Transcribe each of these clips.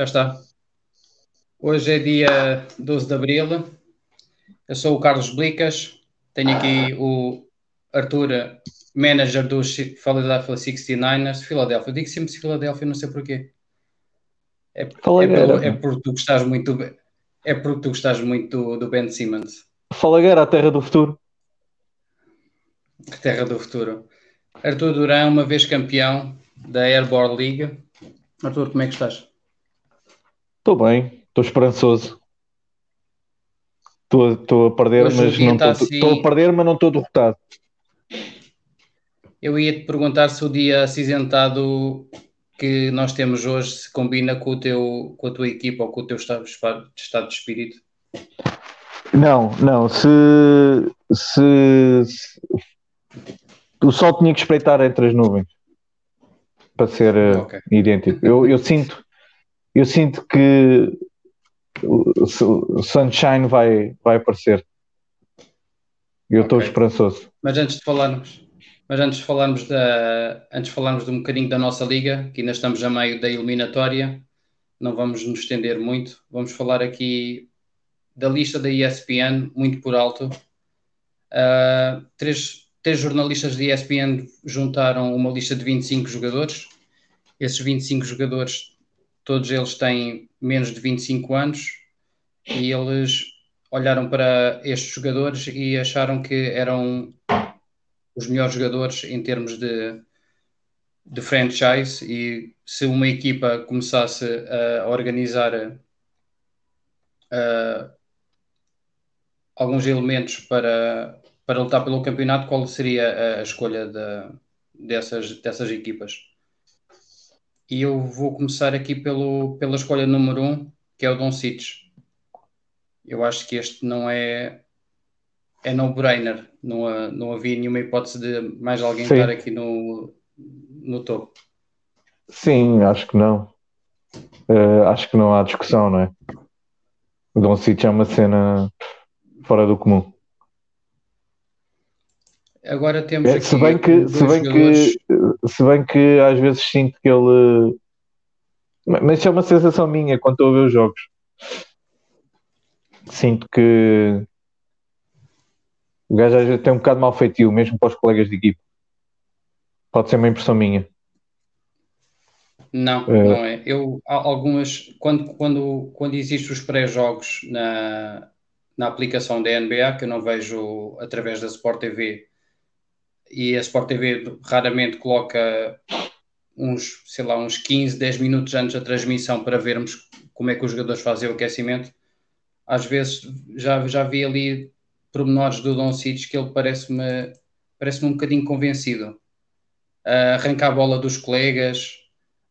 Já está. Hoje é dia 12 de abril. Eu sou o Carlos Blicas. Tenho aqui o Arthur, manager do Philadelphia 69ers. Philadelphia, digo sempre Philadelphia, não sei porquê. É, é, pelo, é porque tu gostas muito do, é porque tu gostas muito do, do Ben Simmons. Falagueira, a terra do futuro. A terra do futuro. Arthur Duran, uma vez campeão da Airborne League. Arthur, como é que estás? Estou bem, estou esperançoso. Estou a perder, Hoje mas não estou assim... a perder, mas não estou derrotado. Eu ia te perguntar se o dia acinzentado que nós temos hoje se combina com, o teu, com a tua equipa ou com o teu estado, estado de espírito. Não, não. Se, se, se, o sol tinha que espreitar entre as nuvens para ser eh, okay. idêntico. Eu, eu sinto eu sinto que o, Sunshine vai, vai aparecer. Eu estou okay. esperançoso. Mas antes de falarmos, mas antes de falarmos da, antes de falarmos de um bocadinho da nossa liga, que ainda estamos a meio da eliminatória, não vamos nos estender muito. Vamos falar aqui da lista da ESPN, muito por alto. Uh, três, três jornalistas da ESPN juntaram uma lista de 25 jogadores. Esses 25 jogadores todos eles têm menos de 25 anos e eles olharam para estes jogadores e acharam que eram os melhores jogadores em termos de, de franchise e se uma equipa começasse a organizar uh, alguns elementos para, para lutar pelo campeonato, qual seria a escolha de, dessas, dessas equipas? E eu vou começar aqui pelo, pela escolha número um, que é o Don Cic. Eu acho que este não é é no-brainer. Não, não havia nenhuma hipótese de mais alguém Sim. estar aqui no, no topo. Sim, acho que não. Uh, acho que não há discussão, não é? O Don Cic é uma cena fora do comum. Agora temos é, se bem que se bem jogadores... que se bem que às vezes sinto que ele mas isso é uma sensação minha quando estou a ver os jogos sinto que o gajo às vezes tem um bocado mal feitio mesmo para os colegas de equipe pode ser uma impressão minha não, é. não é. Eu algumas quando, quando, quando existem os pré-jogos na, na aplicação da NBA, que eu não vejo através da Sport TV, e a Sport TV raramente coloca uns, sei lá, uns 15, 10 minutos antes da transmissão para vermos como é que os jogadores fazem o aquecimento. Às vezes já, já vi ali pormenores do Don Cic que ele parece-me parece um bocadinho convencido. Uh, arranca a bola dos colegas,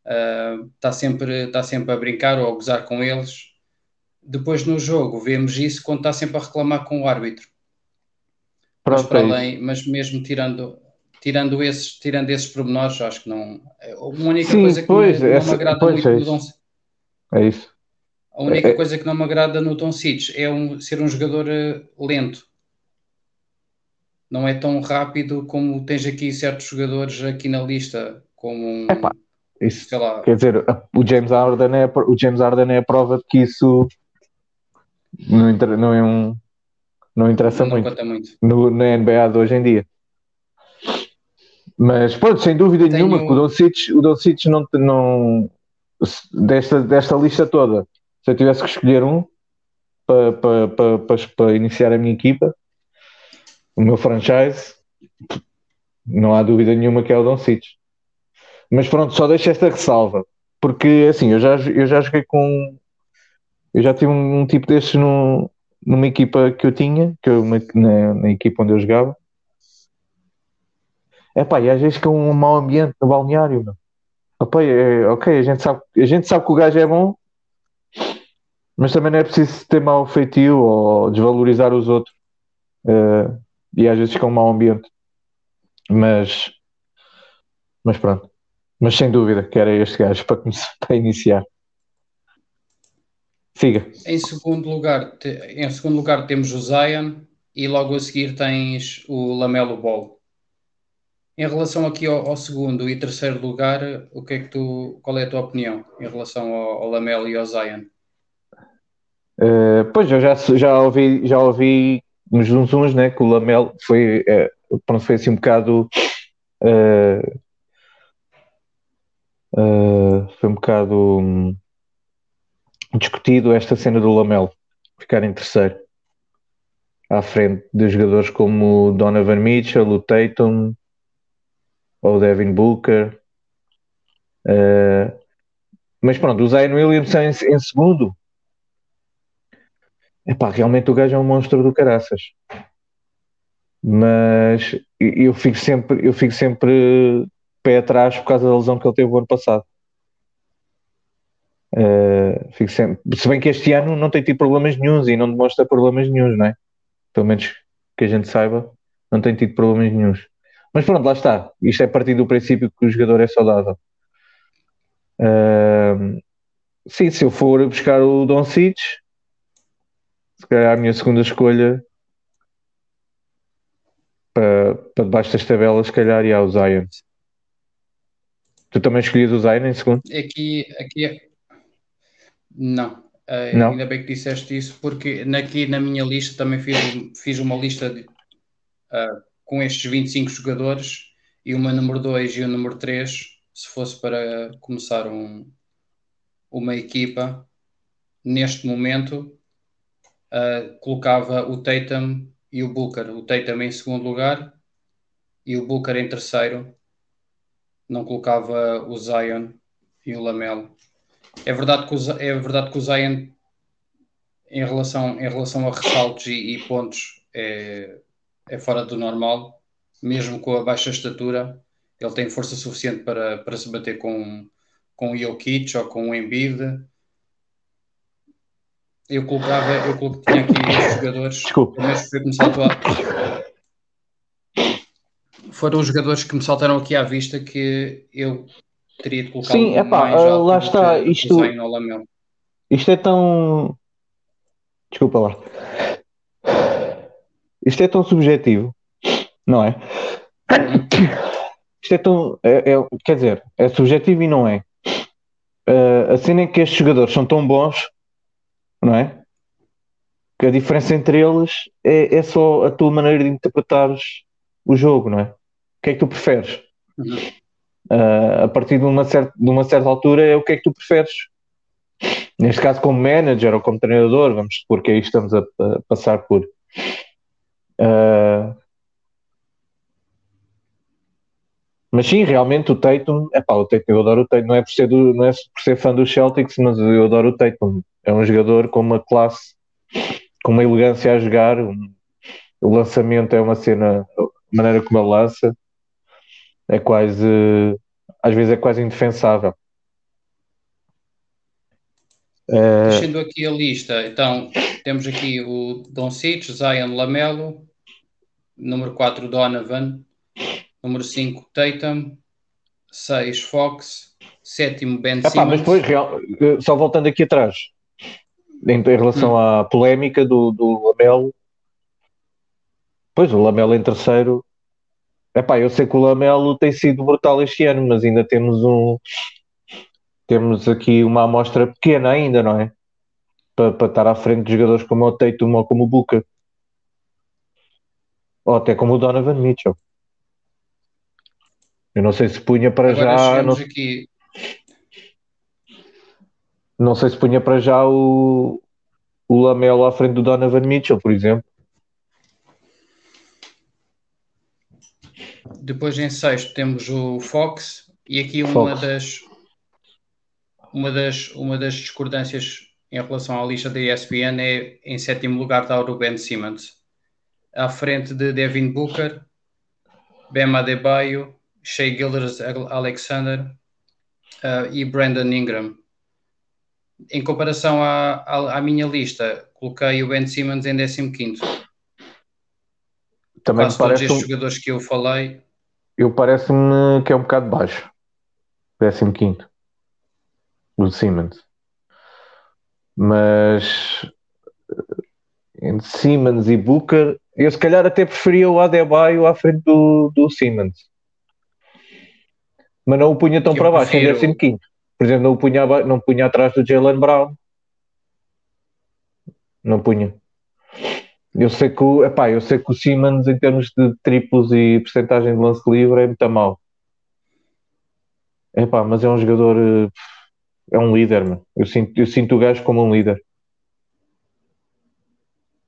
está uh, sempre, tá sempre a brincar ou a gozar com eles. Depois no jogo vemos isso quando está sempre a reclamar com o árbitro. Pronto, mas para é além, mas mesmo tirando, tirando, esses, tirando esses pormenores, acho que não. A única Sim, coisa que pois, não, não me agrada muito é no Don É isso. A única é, é, coisa que não me agrada no Tom Cic é um, ser um jogador uh, lento. Não é tão rápido como tens aqui certos jogadores aqui na lista, como um, Epá, isso, quer dizer, o James Harden é o James Harden é a prova de que isso não, não é um não interessa não muito, muito. No, na NBA de hoje em dia. Mas pronto, sem dúvida Tenho... nenhuma que o Doncic, o Doncic não, não desta, desta lista toda, se eu tivesse que escolher um para, para, para, para, iniciar a minha equipa, o meu franchise, não há dúvida nenhuma que é o Doncic. Mas pronto, só deixo esta ressalva, porque assim, eu já, eu já joguei com. Eu já tive um, um tipo destes no, numa equipa que eu tinha, que eu, na, na equipa onde eu jogava. É e às vezes é um mau ambiente no balneário, meu. Opa, é, ok, a gente, sabe, a gente sabe que o gajo é bom, mas também não é preciso ter mau feitio ou desvalorizar os outros. Uh, e às vezes é um mau ambiente. Mas, mas pronto. Mas sem dúvida que era este gajo para, começar, para iniciar. Siga. Em segundo lugar, em segundo lugar temos o Zion e logo a seguir tens o Lamelo Ball. Em relação aqui ao, ao, segundo e terceiro lugar, o que é que tu, qual é a tua opinião em relação ao, ao Lamelo e ao Zion? Uh, pois eu já, já ouvi, já ouvi nos zunzuns, né, que o Lamelo foi, é, pronto, foi assim um bocado uh, uh, foi um bocado um, discutido esta cena do Lamelo ficar em terceiro à frente de jogadores como Donovan Mitchell, o Tatum ou Devin Booker. Uh, mas pronto, o Zion Williamson em, em segundo. Epá, realmente o gajo é um monstro do caraças. Mas eu fico sempre, eu fico sempre pé atrás por causa da lesão que ele teve o ano passado. Fico sempre... Se bem que este ano não tem tido problemas nenhums e não demonstra problemas nenhums, não é? Pelo menos que a gente saiba, não tem tido problemas nenhums. Mas pronto, lá está. Isto é partir do princípio que o jogador é saudável. Uh, sim, se eu for buscar o Don Cic, se calhar a minha segunda escolha para, para debaixo das tabelas, se calhar, há o Zion. Tu também escolhias o Zion em segundo? Aqui, aqui. Não. Uh, não. Ainda bem que disseste isso, porque aqui na minha lista também fiz, fiz uma lista de, uh, com estes 25 jogadores e uma número 2 e o número 3, se fosse para começar um, uma equipa, neste momento, uh, colocava o Tatum e o Booker. O Tatum em segundo lugar e o Booker em terceiro. Não colocava o Zion e o Lamelo. É verdade que o, é verdade que o Zion, em relação, em relação a ressaltos e, e pontos, é, é fora do normal, mesmo com a baixa estatura. Ele tem força suficiente para, para se bater com, com o Jokic ou com o Embiid. Eu colocava, eu coloquei, tinha aqui estes jogadores. Desculpa. Mas foi começar a Foram os jogadores que me saltaram aqui à vista que eu teria de colocar. Sim, é pá, uh, lá está. Isto, isto é tão. Desculpa lá. Isto é tão subjetivo, não é? Isto é tão. É, é, quer dizer, é subjetivo e não é. Uh, a cena é que estes jogadores são tão bons, não é? Que a diferença entre eles é, é só a tua maneira de interpretares o jogo, não é? O que é que tu preferes? Uhum. Uh, a partir de uma, certa, de uma certa altura é o que é que tu preferes. Neste caso, como manager ou como treinador, vamos supor que aí estamos a, a passar por. Uh, mas sim, realmente o Tatum, é pá, o Tatum, eu adoro o Tatum, não é por ser, do, não é por ser fã do Celtics, mas eu adoro o Tatum. É um jogador com uma classe, com uma elegância a jogar, um, o lançamento é uma cena, a maneira como ele lança, é quase, às vezes é quase indefensável. Deixando aqui a lista, então temos aqui o Don Cic, Zion Lamelo, número 4 Donovan, número 5 Tatum, 6 Fox, sétimo Ben Epá, Simmons. Mas depois, real, eh, só voltando aqui atrás, em, em relação hum. à polémica do, do Lamelo, pois o Lamelo em terceiro, epá, eu sei que o Lamelo tem sido brutal este ano, mas ainda temos um temos aqui uma amostra pequena ainda, não é? Para, para estar à frente de jogadores como o Tatum ou como o Booker. Ou até como o Donovan Mitchell. Eu não sei se punha para Agora já. Não, aqui... não sei se punha para já o, o Lamelo à frente do Donovan Mitchell, por exemplo. Depois em sexto temos o Fox e aqui uma Fox. das uma das uma das discordâncias em relação à lista da ESPN é em sétimo lugar está o Ben Simmons à frente de Devin Booker, Bam Adebayo, Shea Gilders Alexander uh, e Brandon Ingram. Em comparação à, à, à, minha lista, coloquei o Ben Simmons em 15. Também Quase todos estes um... jogadores que eu falei. Eu parece-me que é um bocado baixo. 15. O Simmons. Mas entre Simmons e Booker, eu se calhar até preferia o Adebayo à frente do, do Simmons. Mas não o punha tão para baixo, prefiro... em 15. Por exemplo, não o punha, não punha atrás do Jalen Brown. Não punha. Eu sei que o, epá, eu sei que o Simmons, em termos de triplos e porcentagem de lance livre, é muito mal. Epá, mas é um jogador. Eh, é um líder, mano. Eu sinto, eu sinto o gajo como um líder.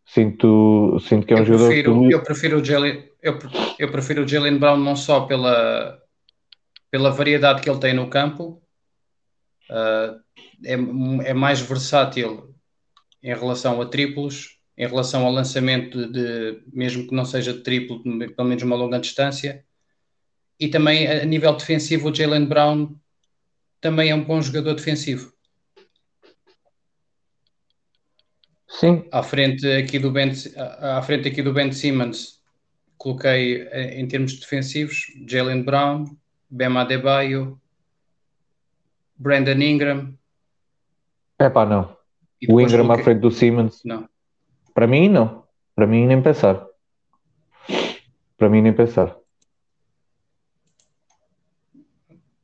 Sinto, sinto que é um eu jogador. Prefiro, que... Eu prefiro o Jalen, eu, eu prefiro o Jalen Brown não só pela, pela variedade que ele tem no campo, uh, é, é mais versátil em relação a triplos, em relação ao lançamento de, de mesmo que não seja de triplo, pelo menos uma longa distância. E também a nível defensivo, o Jalen Brown também é um bom jogador defensivo. Sim. À frente aqui do Ben, à frente aqui do Ben Simmons, coloquei eh, em termos defensivos Jalen Brown, Bema Adebayo, Brandon Ingram. É pá, não. O Ingram coloquei... à frente do Simmons. Não. Para mim, não. Para mim, nem pensar. Para mim, nem pensar.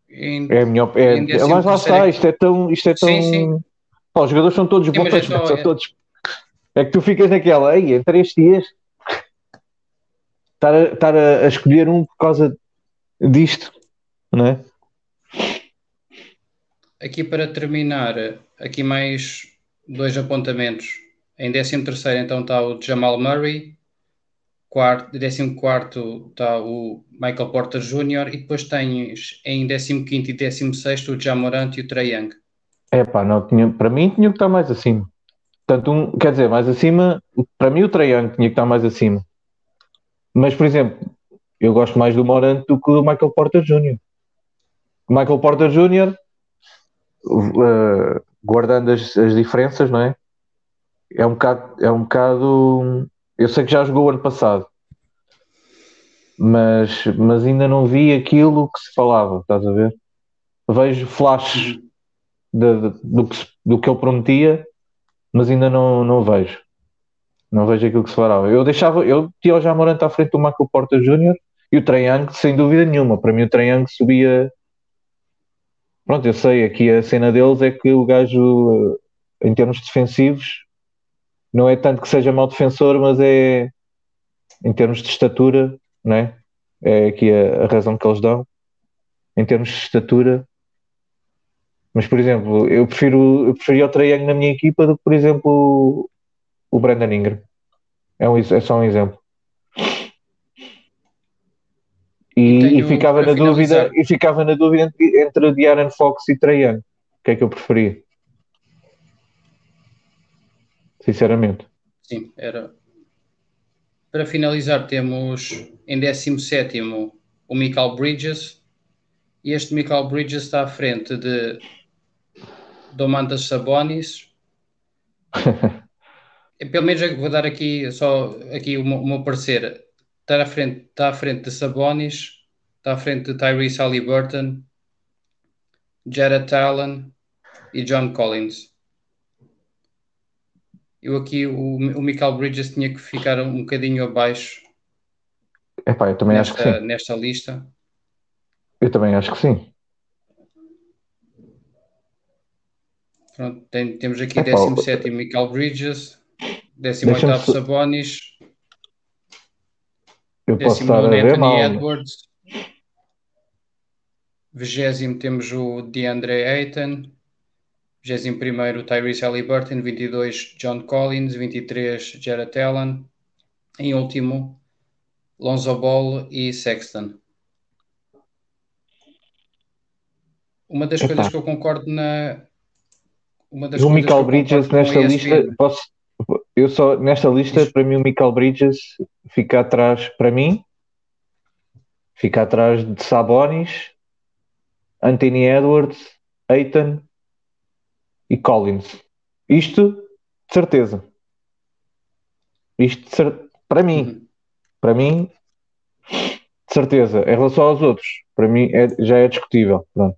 Em, é a minha opinião. É, mas lá está, isto é tão. Isto é tão... Sim, sim. Pá, os jogadores são todos bons, são, são é... todos. É que tu ficas naquela, aí, em três dias, estar a, estar a, escolher um por causa disto, não é? Aqui para terminar, aqui mais dois apontamentos. Em 13 terceiro então está o Jamal Murray, quarto, 14 está o Michael Porter Jr. e depois tens em 15 e 16 o Jamorant e o Trae Young. É pá, não, tinha, para mim tinha que estar mais acima. Portanto, um, quer dizer, mais acima, para mim o Trae Young tinha que estar mais acima. Mas, por exemplo, eu gosto mais do Morant do que do Michael Porter Jr. Michael Porter Jr., uh, guardando as, as diferenças, não é? É um bocado, é um bocado. Eu sei que já jogou ano passado, mas, mas ainda não vi aquilo que se falava, estás a ver? Vejo flashes de, de, do, que, do que ele prometia, mas ainda não, não vejo. Não vejo aquilo que se falava. Eu deixava, eu tinha o Jamorante à frente do Michael Porter Jr. e o Trae sem dúvida nenhuma. Para mim, o Trae subia. Pronto, eu sei, aqui a cena deles é que o gajo, em termos defensivos, não é tanto que seja mau defensor, mas é em termos de estatura, não é? Aqui a, a razão que eles dão. Em termos de estatura, mas, por exemplo, eu prefiro eu preferia o Trae na minha equipa do que, por exemplo, o Brandon Ingram. É, um, é só um exemplo. E, e ficava na dúvida e ficava na dúvida entre, entre De'Aaron Fox e Trae O que é que eu preferia? Sinceramente. Sim, era. Para finalizar, temos em 17 o Michael Bridges. E este Michael Bridges está à frente de Domantas Sabonis, pelo menos vou dar aqui só aqui o meu, o meu parecer. Está à frente, está à frente de Sabonis, está à frente de Tyrese Halliburton, Jared Allen e John Collins. Eu aqui, o, o Michael Bridges tinha que ficar um bocadinho abaixo Epá, eu também nesta, acho que sim. nesta lista. Eu também acho que sim. Pronto, tem, temos aqui Epá, 17 Michael Bridges, 18 Sabonis. Eu posso estar a ver Anthony mal, Edwards. Vigésimo temos o DeAndre Ayton. 21 Tyrese Halliburton. 22 John Collins. 23 Jared Allen. Em último, Lonzo Ball e Sexton. Uma das Epa. coisas que eu concordo na. Uma das o Michael Bridges nesta lista, posso, eu só, nesta lista, para mim, o Michael Bridges fica atrás, para mim, fica atrás de Sabonis, Anthony Edwards, Aiton e Collins. Isto, de certeza. Isto, cer para mim, uhum. para mim, de certeza. Em relação aos outros, para mim, é, já é discutível. Pronto.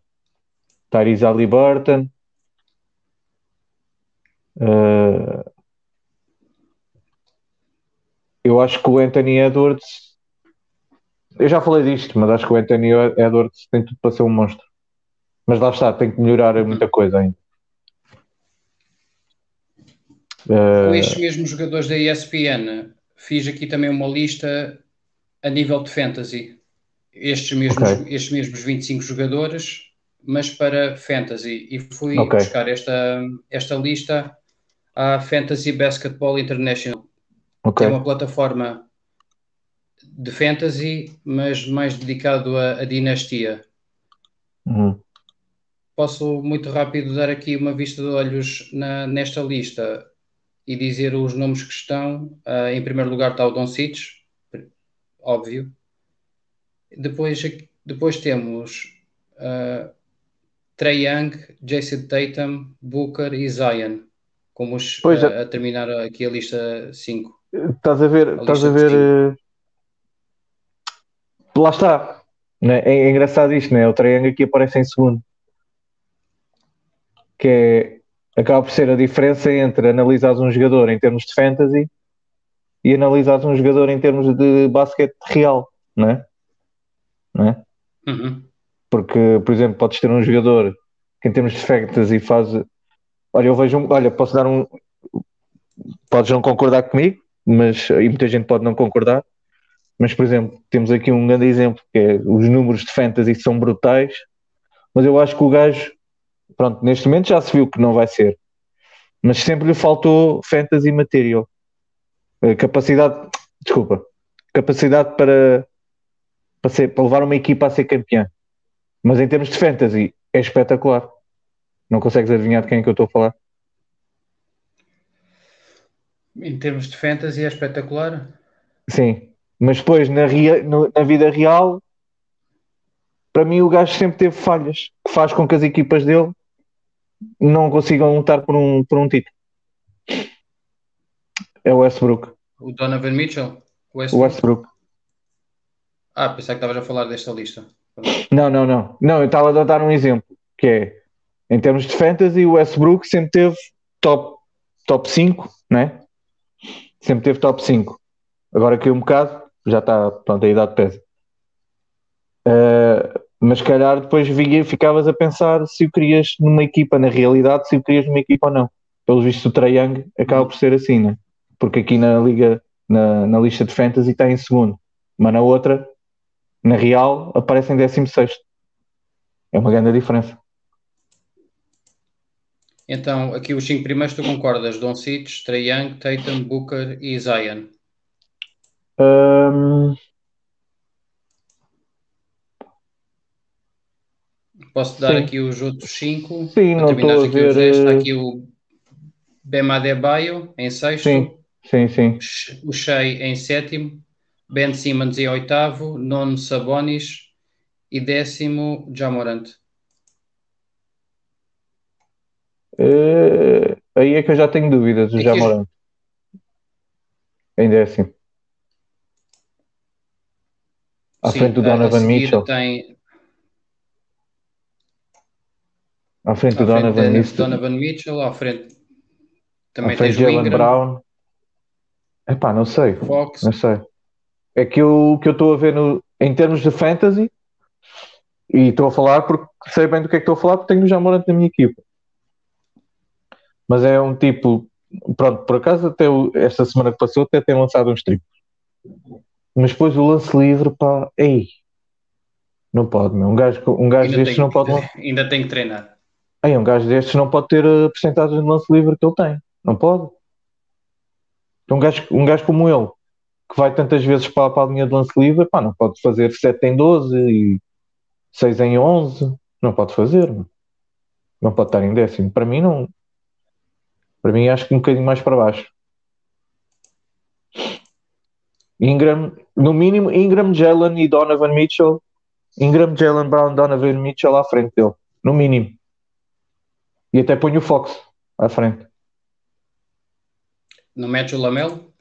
Tyrese Halliburton, uh, eu acho que o Anthony Edwards Eu já falei disto, mas acho que o Anthony Edwards tem tudo para ser um monstro. Mas lá está, tem que melhorar muita coisa ainda. Com estes mesmos jogadores da ESPN, fiz aqui também uma lista a nível de fantasy. Estes mesmos, okay. estes mesmos 25 jogadores, mas para fantasy. E fui okay. buscar esta, esta lista à Fantasy Basketball International. Okay. Tem uma plataforma de fantasy, mas mais dedicado à, dinastia. Uhum. Posso muito rápido dar aqui uma vista de olhos na, nesta lista e dizer os nomes que estão. Uh, em primeiro lugar está o Don Cic, óbvio. Depois, depois temos uh, Trey Young, Jason Tatum, Booker e Zion, como os, pois, uh, a terminar aqui a lista 5. Estás a ver, a estás a ver. Uh... Lá está. Né? É, é, engraçado isto, né? O Trey Young aqui aparece em segundo. Que é acaba por ser a diferença entre analisar um jogador em termos de fantasy e analisar um jogador em termos de basquete real, não é? Não é? Uhum. Porque, por exemplo, podes ter um jogador que em termos de fantasy faz. Olha, eu vejo um. Olha, posso dar um. Podes não concordar comigo, mas. E muita gente pode não concordar. Mas, por exemplo, temos aqui um grande exemplo que é os números de fantasy são brutais, mas eu acho que o gajo pronto, neste momento já se viu que não vai ser. Mas sempre lhe faltou fantasy material. Eh, capacidade, desculpa, capacidade para, para, ser, para levar uma equipa a ser campeã. Mas em termos de fantasy, é espetacular. Não consegues adivinhar de quem é que eu estou a falar? Em termos de fantasy, é espetacular? Sim, mas depois na, rea, na vida real, para mim, o gajo sempre teve falhas que faz com que as equipas dele não consigam lutar por um, por um título. É o Westbrook. O Donovan Mitchell? O Westbrook. Westbrook. Ah, pensei que estavas a falar desta lista. Não, não, não. Não, eu estava a dar um exemplo, que é, em termos de fantasy, o Westbrook sempre teve top, top 5, né? Sempre teve top 5. Agora que um bocado, já está, pronto, a idade pesa. Uh, mas calhar depois via, ficavas a pensar se o querias numa equipa, na realidade, se o querias numa equipa ou não. Pelo visto, o Trae Young acaba por ser assim, né? Porque aqui na liga, na, na lista de fantasy está em segundo, mas na outra, na real, aparece em 16. É uma grande diferença. Então, aqui os cinco primeiros tu concordas? Don Cic, Trae Young, Tatum, Booker e Zion. Um... Posso dar Sim. aqui os outros cinco? Sim, não estou a ver. Está eh, aqui o Bema Baio em sexto. Sim, sim, sim. O Shea em sétimo. Ben Simmons em oitavo. Nono Sabonis. E décimo Jamorant. Uh, aí é que eu já tenho dúvidas do Jamorant. Em décimo. À Sim, frente do Donovan Mitchell. Tem, À frente do Donovan Mitchell. Donovan Mitchell, à frente também à frente de Jalen Brown. Epá, não sei. Fox. Não sei. É que o que eu estou a ver no, em termos de fantasy, e estou a falar porque sei bem do que é que estou a falar, porque tenho o Jamorant na minha equipa. Mas é um tipo, pronto, por acaso até o, esta semana que passou até tem lançado uns triplos. Mas depois o lance livre, pá, ei, não pode, meu. Um gajo, um gajo destes não pode. Ainda tem que treinar. Aí, um gajo destes não pode ter a porcentagem de lance livre que ele tem. Não pode. Então, um gajo, um gajo como ele, que vai tantas vezes para, para a linha de lance livre, pá, não pode fazer 7 em 12 e 6 em 11. Não pode fazer. Não pode estar em décimo. Para mim, não. Para mim, acho que um bocadinho mais para baixo. Ingram, no mínimo, Ingram, Jalen e Donovan Mitchell. Ingram, Jalen Brown, Donovan Mitchell à frente dele. No mínimo. E até ponho o Fox à frente. Não mete o Lamelo?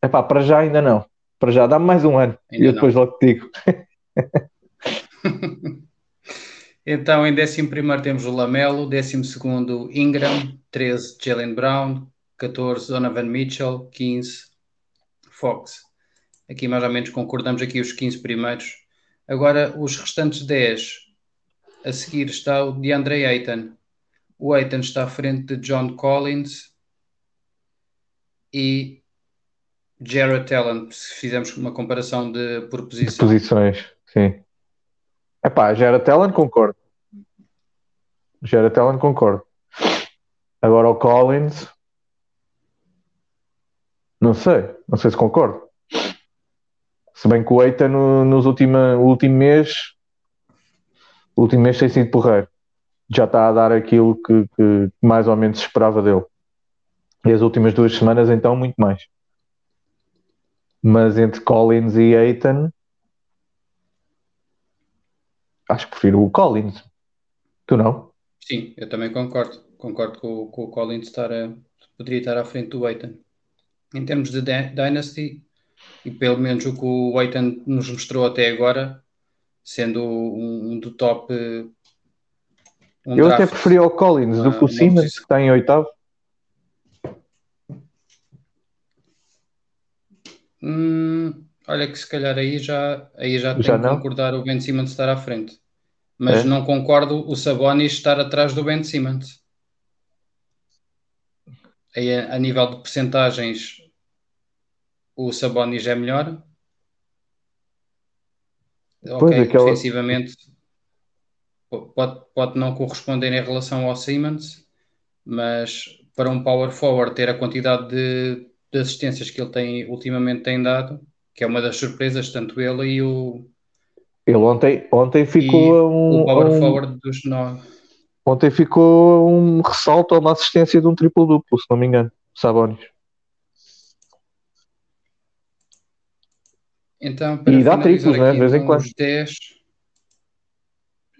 É pá, para já ainda não. Para já dá-me mais um ano. Ainda e eu depois logo te digo. então, em 11 temos o Lamelo, 12 Ingram, 13 Jalen Brown, 14 Donovan Mitchell, 15 Fox. Aqui mais ou menos concordamos aqui os 15 primeiros. Agora, os restantes 10, a seguir está o DeAndre Ayton. O Ayton está à frente de John Collins e Jared Allen, se fizermos uma comparação de por posição. De posições, sim. Epá, Jared Allen concordo. Jared Allen concordo. Agora o Collins, não sei, não sei se concordo. Se bem que o Eita no, nos última, último mês, o último mês tem sido porreiro. Já está a dar aquilo que, que mais ou menos se esperava dele. E as últimas duas semanas, então, muito mais. Mas entre Collins e Aiton, acho que prefiro o Collins. Tu não? Sim, eu também concordo. Concordo com, com o Collins estar a, poderia estar à frente do Aiton. Em termos de Dynasty, e pelo menos o que o Aiton nos mostrou até agora, sendo um, um do top. Um eu draft, até preferi o Collins do que o Simmons, que está em oitavo. Hum, olha que se calhar aí já, aí já, já tenho que concordar o Ben Simmons estar à frente. Mas é? não concordo o Sabonis estar atrás do Ben Simmons. Aí, a, a nível de percentagens, o Sabonis é melhor. Pois ok, aquela... defensivamente pode, pode não corresponder em relação ao Simmons, mas para um power forward ter a quantidade de, de assistências que ele tem ultimamente tem dado, que é uma das surpresas, tanto ele e o. Ele ontem, ontem ficou um. O power um, forward dos nove. Ontem ficou um ressalto a uma assistência de um triplo-duplo, se não me engano, Sabonis. Então, e dá triplos, né? De vez em quando. 10...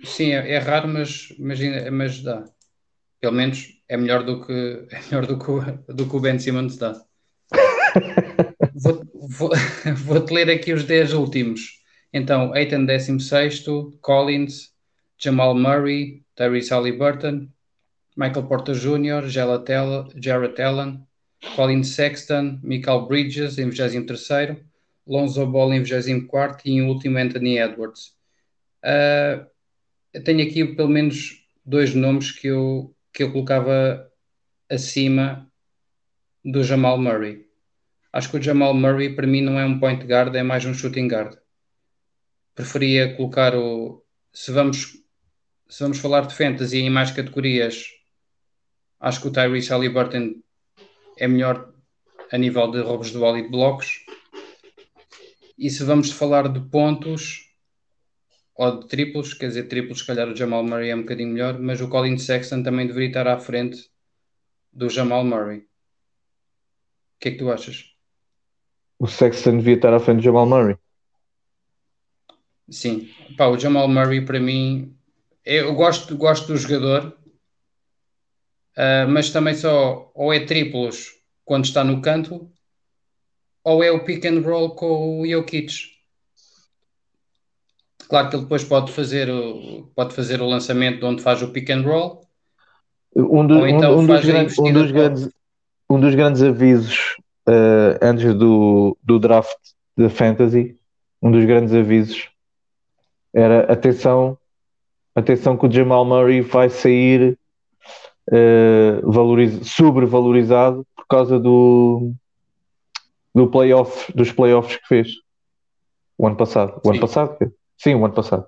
Sim, é, é, raro, mas, mas, mas dá. Pelo menos é melhor do que, é melhor do que, o, do que o Ben Simmons dá. vou, vou, vou-te ler aqui os 10 últimos. Então, Aiton 16, Collins, Jamal Murray, Tyrese Halliburton, Michael Porter Jr., Jared Allen, Colin Sexton, Michael Bridges em 23 Lonzo Ball em 24 e em último Anthony Edwards. Uh, eu tenho aqui pelo menos dois nomes que eu, que eu colocava acima do Jamal Murray. Acho que o Jamal Murray para mim não é um point guard, é mais um shooting guard. Preferia colocar o. Se vamos, se vamos falar de fantasy em mais categorias, acho que o Tyrese Halliburton é melhor a nível de roubos de bola e de blocos. E se vamos falar de pontos ou de triplos, quer dizer, triplos, se calhar o Jamal Murray é um bocadinho melhor, mas o Colin Sexton também deveria estar à frente do Jamal Murray. O que é que tu achas? O Sexton devia estar à frente do Jamal Murray. Sim, Pá, o Jamal Murray para mim, eu gosto, gosto do jogador, uh, mas também só ou é triplos quando está no canto, ou é o pick and roll com o Jokic. Claro que ele depois pode fazer o, pode fazer o lançamento de onde faz o pick and roll. Um, do, então um, um, dos, grandes, um dos, grandes, um dos grandes avisos uh, antes do, do draft da Fantasy, um dos grandes avisos era atenção, atenção que o Jamal Murray vai sair uh, valoriz, sobrevalorizado por causa do, do playoff, dos playoffs que fez o ano passado. O Sim. ano passado? Sim, o ano passado.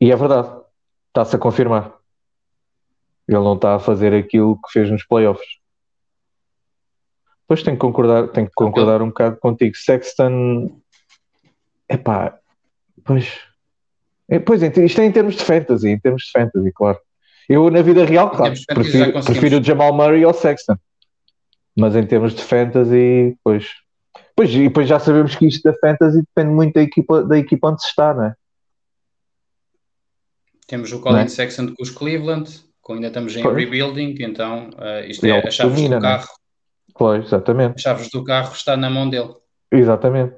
E é verdade, está-se a confirmar. Ele não está a fazer aquilo que fez nos playoffs. Pois tenho que concordar, tenho que concordar um bocado contigo. Sexton, epá, pois, é, pois isto é em termos de fantasy, em termos de fantasy, claro. Eu na vida real, claro, prefiro, prefiro o Jamal Murray ou Sexton. Mas em termos de fantasy, pois. Pois, e depois já sabemos que isto da fantasy depende muito da equipa, da equipa onde se está, não é? Temos o Colin é? Sexton com os Cleveland, ainda estamos em pois. rebuilding, então uh, isto é, é a chaves domina, do é? carro. Pois, exatamente. As chaves do carro está na mão dele. Exatamente.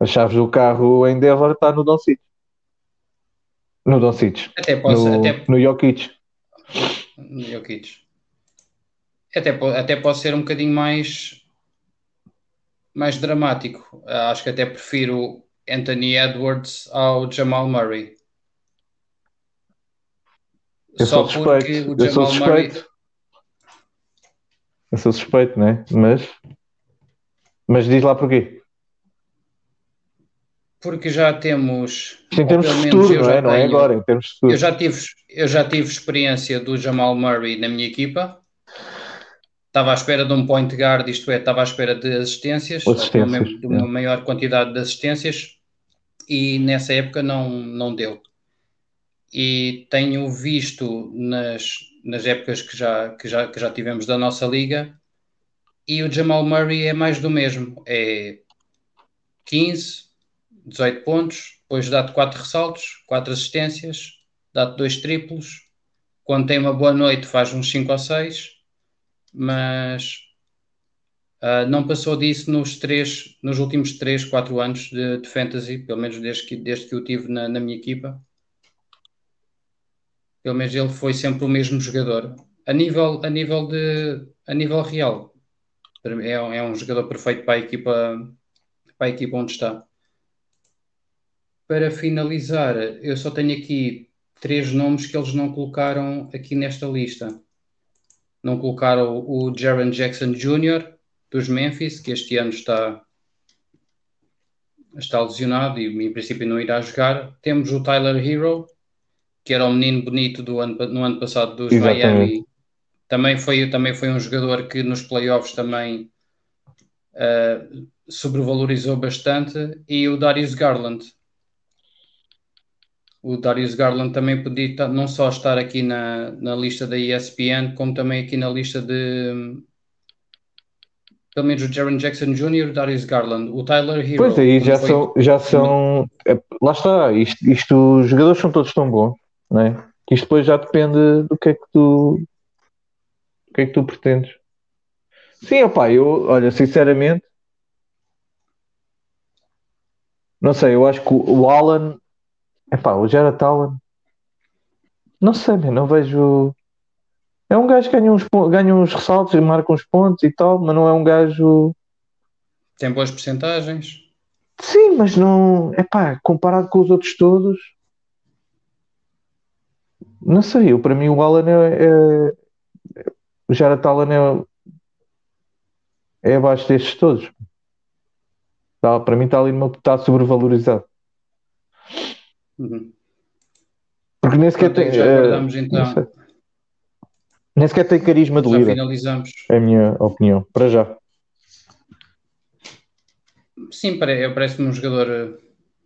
As chaves do carro em Denver está no Doncic. No Doncic. Até posso, no, até... no Jokic. No Jokic. Até, até pode ser um bocadinho mais mais dramático. Acho que até prefiro Anthony Edwards ao Jamal Murray. Eu Só sou suspeito. porque o Jamal eu sou Murray. Eu sou suspeito, né? Mas. Mas diz lá porquê. Porque já temos. Em termos de futuro, não é? Não é agora, em termos de futuro. Eu já, tive, eu já tive experiência do Jamal Murray na minha equipa. Estava à espera de um point guard, isto é, estava à espera de assistências, assistências de, uma, uma maior quantidade de assistências, e nessa época não, não deu. E tenho visto nas, nas épocas que já, que, já, que já tivemos da nossa liga e o Jamal Murray é mais do mesmo, é 15, 18 pontos, depois dá-te 4 ressaltos, 4 assistências, dá-te 2 triplos, quando tem uma boa noite faz uns 5 ou 6, mas uh, não passou disso nos, três, nos últimos 3, 4 anos de, de fantasy, pelo menos desde que, desde que eu tive na, na minha equipa pelo menos ele foi sempre o mesmo jogador. A nível, a nível, de, a nível real, é, é um jogador perfeito para a equipa, para a equipa onde está. Para finalizar, eu só tenho aqui três nomes que eles não colocaram aqui nesta lista. Não colocaram o Jaron Jackson Jr. dos Memphis, que este ano está, está lesionado e em princípio não irá jogar. Temos o Tyler Hero, que era o menino bonito do ano, no ano passado dos Exatamente. Miami. Também foi, também foi um jogador que nos playoffs também uh, sobrevalorizou bastante. E o Darius Garland. O Darius Garland também podia não só estar aqui na, na lista da ESPN, como também aqui na lista de pelo menos o Jaron Jackson Jr., o Darius Garland, o Tyler Hero. Pois aí já foi... são, já são. É, lá está, isto, isto, os jogadores são todos tão bons não é? Que isto depois já depende do que é que tu do que é que tu pretendes. Sim, opá, eu, olha, sinceramente, não sei, eu acho que o Alan, epá, o Jared Allen, não sei, não vejo. É um gajo que ganha uns, ganha uns ressaltos e marca uns pontos e tal, mas não é um gajo. Tem boas porcentagens. Sim, mas não. É pá, comparado com os outros todos, não sei, eu, para mim o Alan é, é o Jared Allen é, é abaixo destes todos. Tá, para mim está ali está sobrevalorizado. Uhum. Porque nem sequer tem. É, então. Nem sequer tem carisma de líder. finalizamos. É a minha opinião, para já. Sim, parece-me um jogador,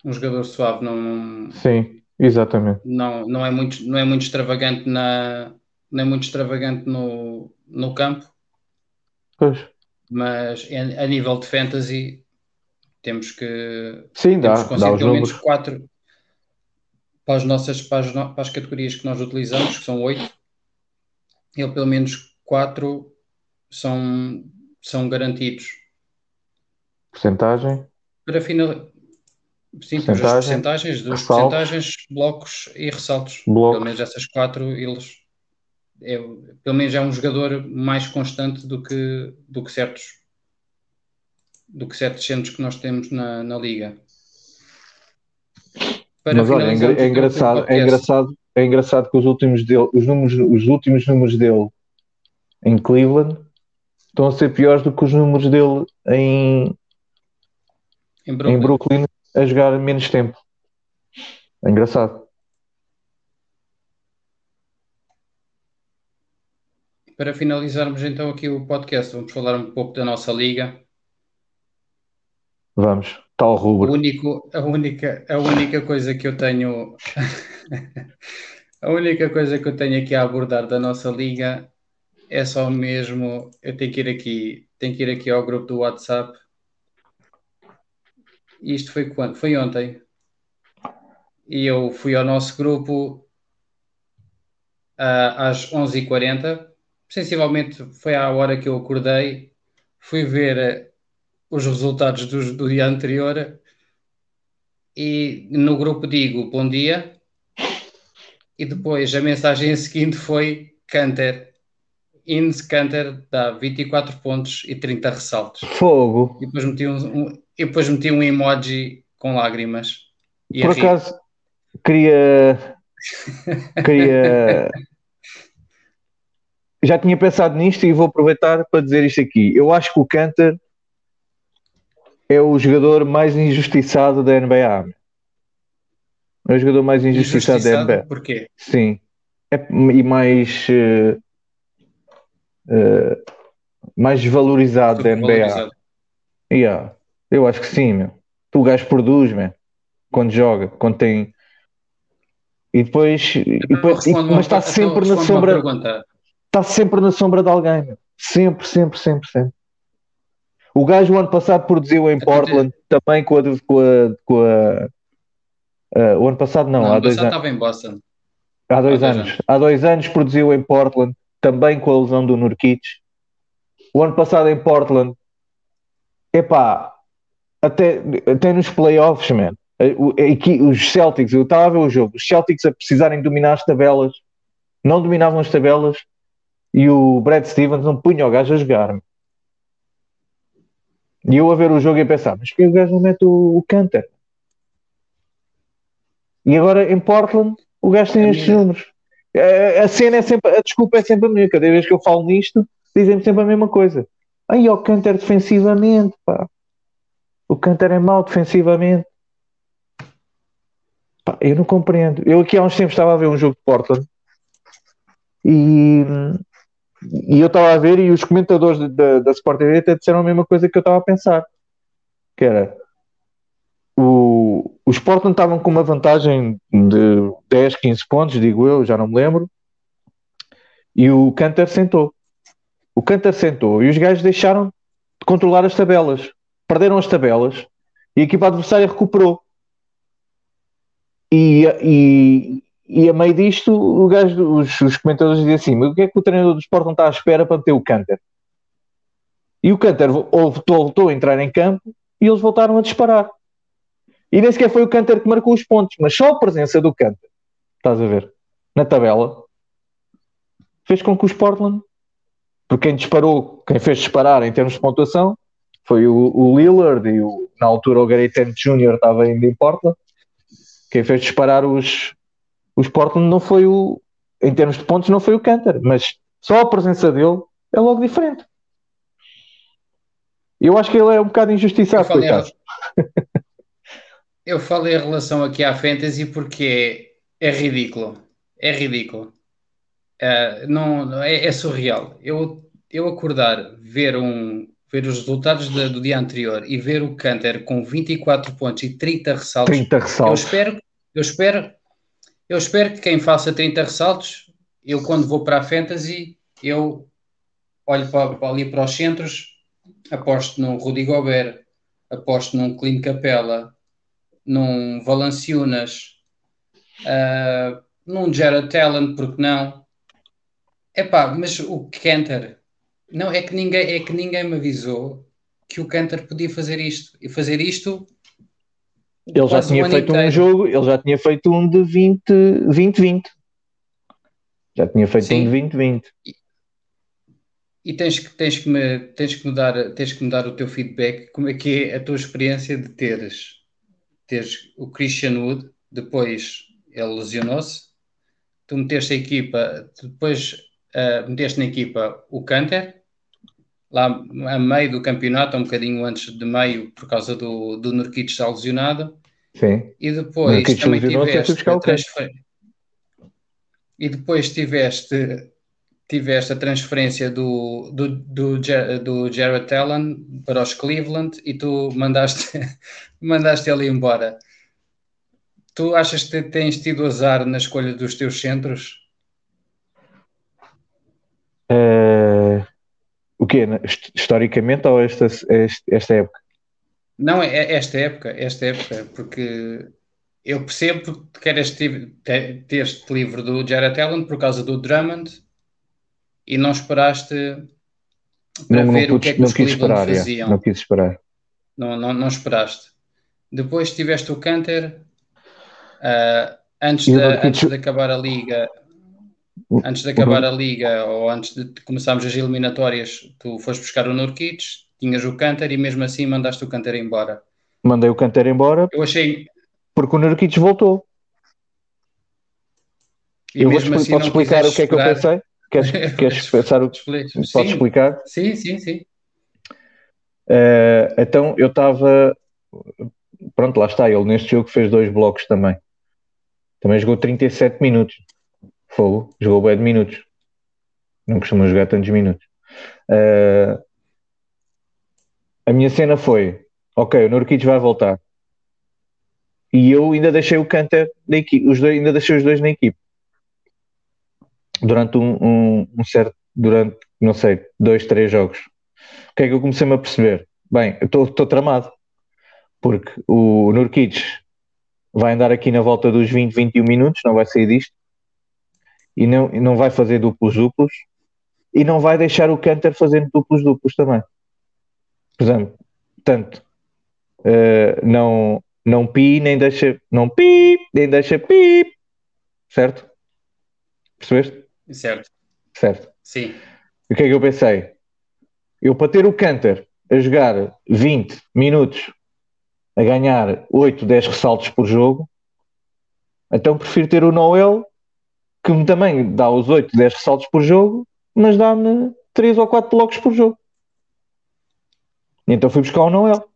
um jogador suave. Não, Sim. Exatamente. Não, não, é, muito, não é muito extravagante na não é muito extravagante no, no campo. Pois. Mas a nível de fantasy temos que Sim, dá, temos dá pelo menos quatro para as nossas para as, para as categorias que nós utilizamos, que são oito, ele pelo menos quatro são, são garantidos. Porcentagem? Para final, Sim, temos as porcentagens, dos porcentagens, blocos e ressaltos. Blocos. Pelo menos essas quatro, eles. É, pelo menos é um jogador mais constante do que, do que certos do que certos centros que nós temos na, na liga. Mas olha, é, é engraçado, é engraçado, é engraçado que os últimos dele, os números, os últimos números dele em Cleveland estão a ser piores do que os números dele em, em Brooklyn, em Brooklyn a jogar menos tempo. É engraçado. Para finalizarmos então aqui o podcast, vamos falar um pouco da nossa liga. Vamos, tal rubro. Único, a, única, a única coisa que eu tenho a única coisa que eu tenho aqui a abordar da nossa liga é só mesmo eu tenho que ir aqui, tenho que ir aqui ao grupo do WhatsApp isto foi quando? Foi ontem. E eu fui ao nosso grupo uh, às 11h40. Sensivelmente foi à hora que eu acordei. Fui ver os resultados do, do dia anterior. E no grupo digo bom dia. E depois a mensagem seguinte foi Canter. Ines Canter dá 24 pontos e 30 ressaltos. Fogo. E depois meti um, um, e depois meti um emoji com lágrimas. Por acaso, queria. queria. Já tinha pensado nisto e vou aproveitar para dizer isto aqui. Eu acho que o Canter é o jogador mais injustiçado da NBA. É o jogador mais injustiçado, injustiçado da NBA. Porquê? Sim. É, e mais. Uh, uh, mais valorizado da NBA. Yeah. Eu acho que sim, meu. O gajo produz, meu. Quando joga, quando tem. E depois. E depois e, mas está sempre na sombra. Está sempre na sombra de alguém, meu. Sempre, sempre, sempre, sempre. O gajo o ano passado produziu em Portland também com a. Com a, com a uh, o ano passado não, não há dois anos. estava em Boston. Há dois, há dois anos. anos. Há dois anos produziu em Portland, também com a lesão do Nurkic. O ano passado em Portland, epá, até, até nos playoffs, man. Os Celtics, eu estava a ver o jogo, os Celtics a precisarem dominar as tabelas, não dominavam as tabelas e o Brad Stevens não punha o gajo a jogar. -me. E eu a ver o jogo e a pensar, mas que o gajo não mete o, o Canter? E agora em Portland o gajo tem estes minha... números. A, a, cena é sempre, a desculpa é sempre a minha. Cada vez que eu falo nisto, dizem-me sempre a mesma coisa. Aí o Canter defensivamente, pá. O Canter é mau defensivamente. Pá, eu não compreendo. Eu aqui há uns tempos estava a ver um jogo de Portland e e eu estava a ver e os comentadores da, da Sport TV até disseram a mesma coisa que eu estava a pensar. Que era o, os Portland estavam com uma vantagem de 10, 15 pontos, digo eu, já não me lembro. E o Canter sentou. O Canter sentou e os gajos deixaram de controlar as tabelas. Perderam as tabelas e a equipa adversária recuperou. E, e, e a meio disto, o gajo, os, os comentadores diziam assim: mas o que é que o treinador do Sport não está à espera para meter o Canter? E o Canter voltou, voltou a entrar em campo e eles voltaram a disparar. E nem sequer foi o Canter que marcou os pontos, mas só a presença do Canter, estás a ver, na tabela, fez com que o Sportland, porque quem disparou, quem fez disparar em termos de pontuação, foi o, o Lillard e o, na altura o Gary Trent Jr. estava ainda em Portland. Quem fez disparar os, o Sporting não foi o, em termos de pontos, não foi o Canter, mas só a presença dele é logo diferente. Eu acho que ele é um bocado injustiçado, eu falei, eu falei em relação aqui à Fantasy porque é, é ridículo. É ridículo. Uh, não, é, é, surreal. Eu, eu acordar, ver, um, ver os resultados de, do dia anterior e ver o Canter com 24 pontos e 30 ressaltos. 30 ressaltos. Eu espero, eu espero eu espero que quem faça 30 ressaltos, eu quando vou para a Fantasy, eu olho para, para ali para os centros, aposto num Rudy Gobert, aposto num Clint Capella, num Valanciunas, uh, num Jared Talent, porque não? Epá, mas o Cantor, não, é que ninguém, é que ninguém me avisou que o Cantor podia fazer isto. E fazer isto ele já tinha um feito um jogo, ele já tinha feito um de 20-20. Já tinha feito Sim. um de 20-20. E, e tens, que, tens, que me, tens, que me dar, tens que me dar o teu feedback, como é que é a tua experiência de teres, teres o Christian Wood, depois ele lesionou-se, tu meteste a equipa, depois uh, meteste na equipa o Canter, lá a meio do campeonato, um bocadinho antes de meio, por causa do, do Nurkic estar lesionado. Sim. E depois também tiveste a transferência. E depois tiveste, tiveste a transferência do, do, do, do Jared Allen para os Cleveland e tu mandaste, mandaste ele embora. Tu achas que tens tido azar na escolha dos teus centros? Uh, o quê? Historicamente ou esta, esta época? Não, é, é esta época, esta época, porque eu percebo que queres ter, este livro do Jared Allen por causa do Drummond e não esperaste para não, ver não, o que é que os Cleveland faziam. É, não quis esperar. Não, não, não esperaste. Depois tiveste o Canter, uh, antes, de, antes de acabar a liga, antes de acabar a liga ou antes de começarmos as eliminatórias, tu foste buscar o Nurkic, tinhas o Canter e mesmo assim mandaste o Canter embora. Mandei o Canter embora. Eu achei. Porque o Nurkic voltou. E eu vou assim posso explicar o que é que eu pensei? Queres, queres pensar o que podes explicar? Sim, sim, sim. Uh, então eu estava. Pronto, lá está. Ele neste jogo fez dois blocos também. Também jogou 37 minutos. Fogo, jogou bem de minutos. Não costuma jogar tantos minutos. Uh, a minha cena foi: ok, o Nurkic vai voltar. E eu ainda deixei o Canter da equipe, os dois, ainda deixei os dois na equipe durante um, um, um, certo, durante, não sei, dois, três jogos. O que é que eu comecei-me a perceber? Bem, eu estou tramado, porque o Nurkic vai andar aqui na volta dos 20, 21 minutos, não vai sair disto, e não, não vai fazer duplos duplos, e não vai deixar o Canter fazer duplos duplos também. Por exemplo, tanto uh, não, não pi, nem deixa, não pi, nem deixa pi, certo? Percebeste? Certo. Certo. Sim. E o que é que eu pensei? Eu para ter o Canter a jogar 20 minutos a ganhar 8, 10 ressaltos por jogo, então prefiro ter o Noel que me também dá os 8, 10 ressaltos por jogo, mas dá-me 3 ou 4 blocos por jogo. Então fui buscar o Noel.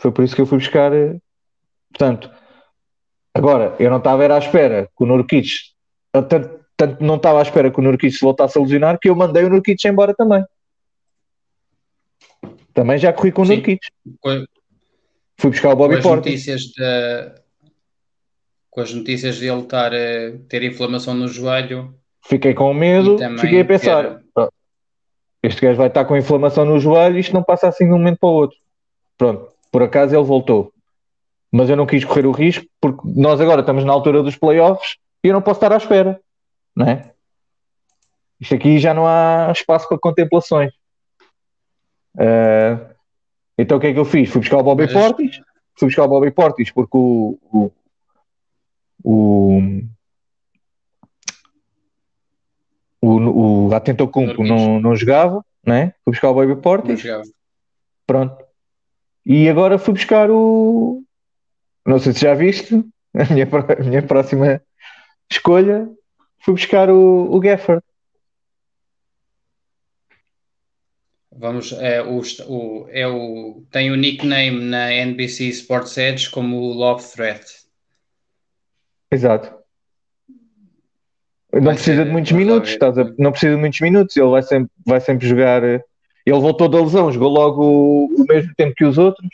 Foi por isso que eu fui buscar. Eh, portanto, agora, eu não estava à espera que o Nurkic tanto, tanto não estava à espera que o Nurkic se voltasse a lesionar que eu mandei o Nurkic embora também. Também já corri com o Nurkic. Fui buscar o Bobby as notícias de, com as notícias de ele estar a ter inflamação no joelho. Fiquei com medo, fiquei a pensar. Ter... Este gajo vai estar com inflamação no joelho e isto não passa assim de um momento para o outro. Pronto, por acaso ele voltou. Mas eu não quis correr o risco porque nós agora estamos na altura dos playoffs e eu não posso estar à espera, não é? Isto aqui já não há espaço para contemplações. Uh, então o que é que eu fiz? Fui buscar o Bobby Mas... Portis, fui buscar o Bobby Portis porque o, o, o, o, o Atento Cumpo não, não jogava, né? Fui buscar o Bobby Portis. Pronto. E agora fui buscar o. Não sei se já viste, a minha, a minha próxima escolha, fui buscar o, o Gafford. Vamos, é o, o, é o, tem o nickname na NBC Sports Edge como o Love Threat. Exato. Não precisa de muitos minutos, estás a, não precisa de muitos minutos, ele vai sempre, vai sempre jogar. Ele voltou da lesão, jogou logo o, o mesmo tempo que os outros,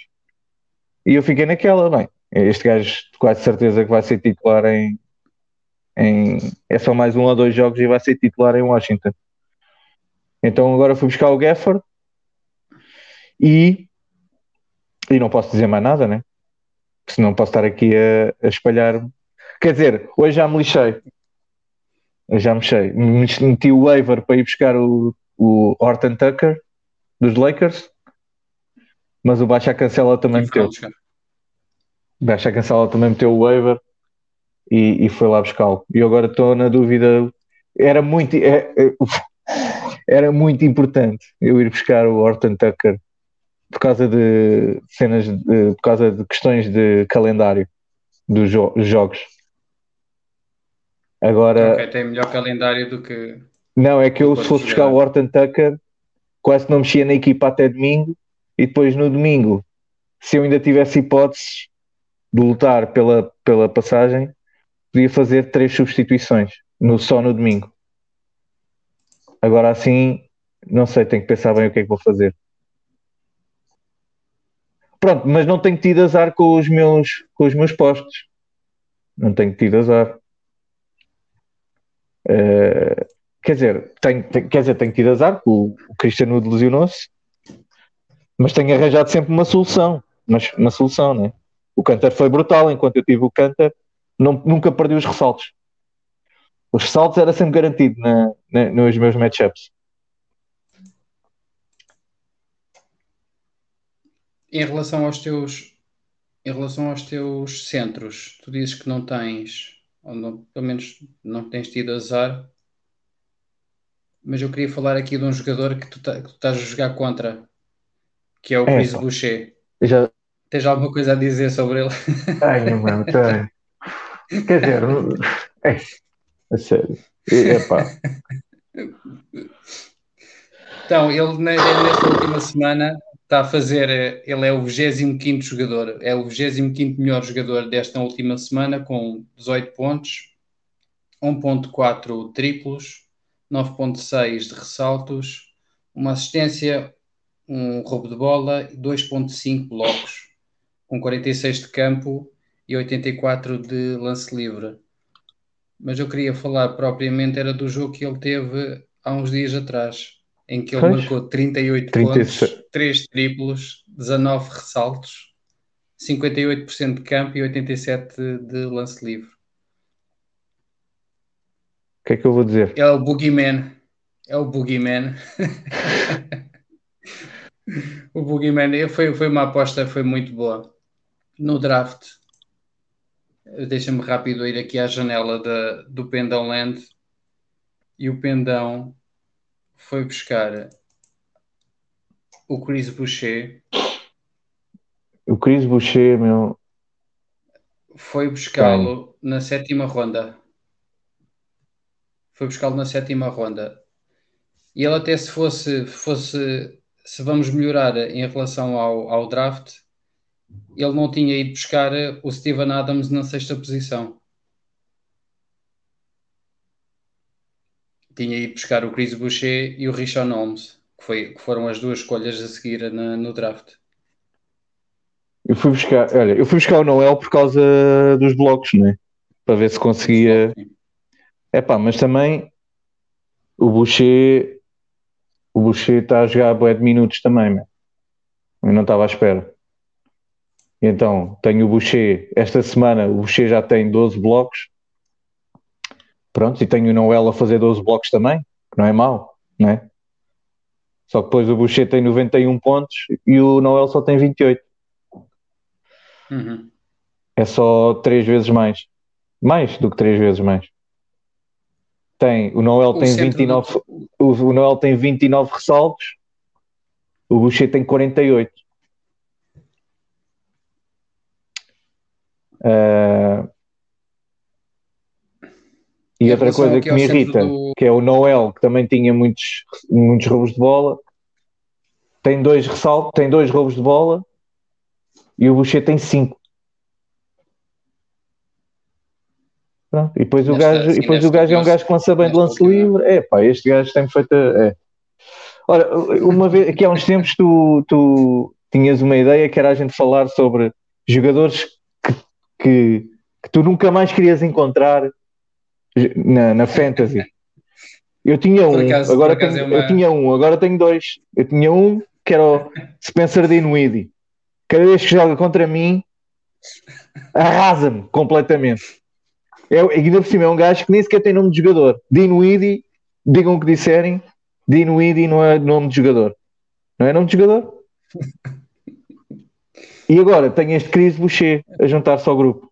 e eu fiquei naquela, bem. Este gajo, quase certeza que vai ser titular em, em, é só mais um ou dois jogos e vai ser titular em Washington. Então agora fui buscar o Gafford e, e não posso dizer mais nada, né? Senão posso estar aqui a, a espalhar. Quer dizer, hoje já me lixei. Eu já mexei. Meti o waiver para ir buscar o, o Horton Tucker dos Lakers, mas o Baixa Cancela também meteu. O Baixa Cancela também meteu o waiver e, e foi lá buscá-lo. E agora estou na dúvida. Era muito, é, é, era muito importante eu ir buscar o Horton Tucker por causa de cenas, de, por causa de questões de calendário dos jo jogos. Agora. Okay, tem melhor calendário do que. Não, é que eu, se fosse buscar o Horton Tucker, quase não mexia na equipa até domingo, e depois no domingo, se eu ainda tivesse hipóteses de lutar pela, pela passagem, podia fazer três substituições no, só no domingo. Agora assim, não sei, tenho que pensar bem o que é que vou fazer. Pronto, mas não tenho tido azar com os meus, com os meus postos. Não tenho tido azar. Uh, quer dizer, tenho, tenho, quer dizer, tenho tido azar, o, o Cristiano lesionou-se, mas tenho arranjado sempre uma solução. Mas uma solução, né? O Canter foi brutal enquanto eu tive o Canter nunca perdi os ressaltos. Os ressaltos era sempre garantido na, na, nos meus matchups. Em relação aos teus em relação aos teus centros, tu dizes que não tens ou não, pelo menos não tens tido azar. Mas eu queria falar aqui de um jogador que tu, tá, que tu estás a jogar contra, que é o Chris é, Boucher. Já... Tens alguma coisa a dizer sobre ele? Tenho, mano, tenho. Quer dizer, é, é sério. Epá. Então, ele nesta última semana está a fazer, ele é o 25 jogador, é o 25 melhor jogador desta última semana, com 18 pontos, 1.4 triplos, 9.6 de ressaltos, uma assistência, um roubo de bola, 2.5 blocos, com 46 de campo e 84 de lance livre. Mas eu queria falar propriamente era do jogo que ele teve há uns dias atrás em que ele pois. marcou 38 36. pontos, 3 triplos, 19 ressaltos, 58% de campo e 87% de lance livre. O que é que eu vou dizer? É o Boogeyman. É o Boogeyman. o Boogeyman foi, foi uma aposta, foi muito boa. No draft, deixa-me rápido ir aqui à janela da, do Pendão Land e o Pendão foi buscar o Chris Boucher. O Chris Boucher, meu. Foi buscá-lo na sétima ronda. Foi buscá-lo na sétima ronda. E ele até se fosse, fosse se vamos melhorar em relação ao, ao draft, ele não tinha ido buscar o Steven Adams na sexta posição. Tinha ido buscar o Chris Boucher e o Richard Holmes, que, foi, que foram as duas escolhas a seguir na, no draft. Eu fui buscar, olha, eu fui buscar o Noel por causa dos blocos, né? Para ver se conseguia. É pá, mas também o Boucher, o Boucher está a jogar bué de minutos também, né? Eu não estava à espera. Então, tenho o Boucher, esta semana o Boucher já tem 12 blocos, Pronto, e tenho o Noel a fazer 12 blocos também, que não é mau, não é? Só que depois o Boucher tem 91 pontos e o Noel só tem 28. Uhum. É só 3 vezes mais. Mais do que 3 vezes mais. Tem, o Noel o tem 29, do... o, o Noel tem 29 ressaltos, o Boucher tem 48. Uh, e outra coisa que me irrita, do... que é o Noel, que também tinha muitos, muitos roubos de bola, tem dois ressaltos, tem dois roubos de bola e o Boucher tem cinco. Pronto. E depois nesta, o gajo, e depois o gajo é um gajo que lança bem de lance livre. É pá, este gajo tem feito. É. Ora, uma vez, aqui há uns tempos tu, tu tinhas uma ideia que era a gente falar sobre jogadores que, que, que tu nunca mais querias encontrar na, na Fantasy. Eu tinha um, acaso, agora tenho, é uma... eu tinha um, agora tenho dois. Eu tinha um que era o Spencer Dinwiddie. Cada vez que joga contra mim, arrasa-me completamente. É, ainda por cima é um gajo que nem sequer tem nome de jogador. Dinwiddie, digam o que disserem, Dinwiddie não é nome de jogador. Não é nome de jogador? E agora tenho este Chris Boucher a juntar-se ao grupo.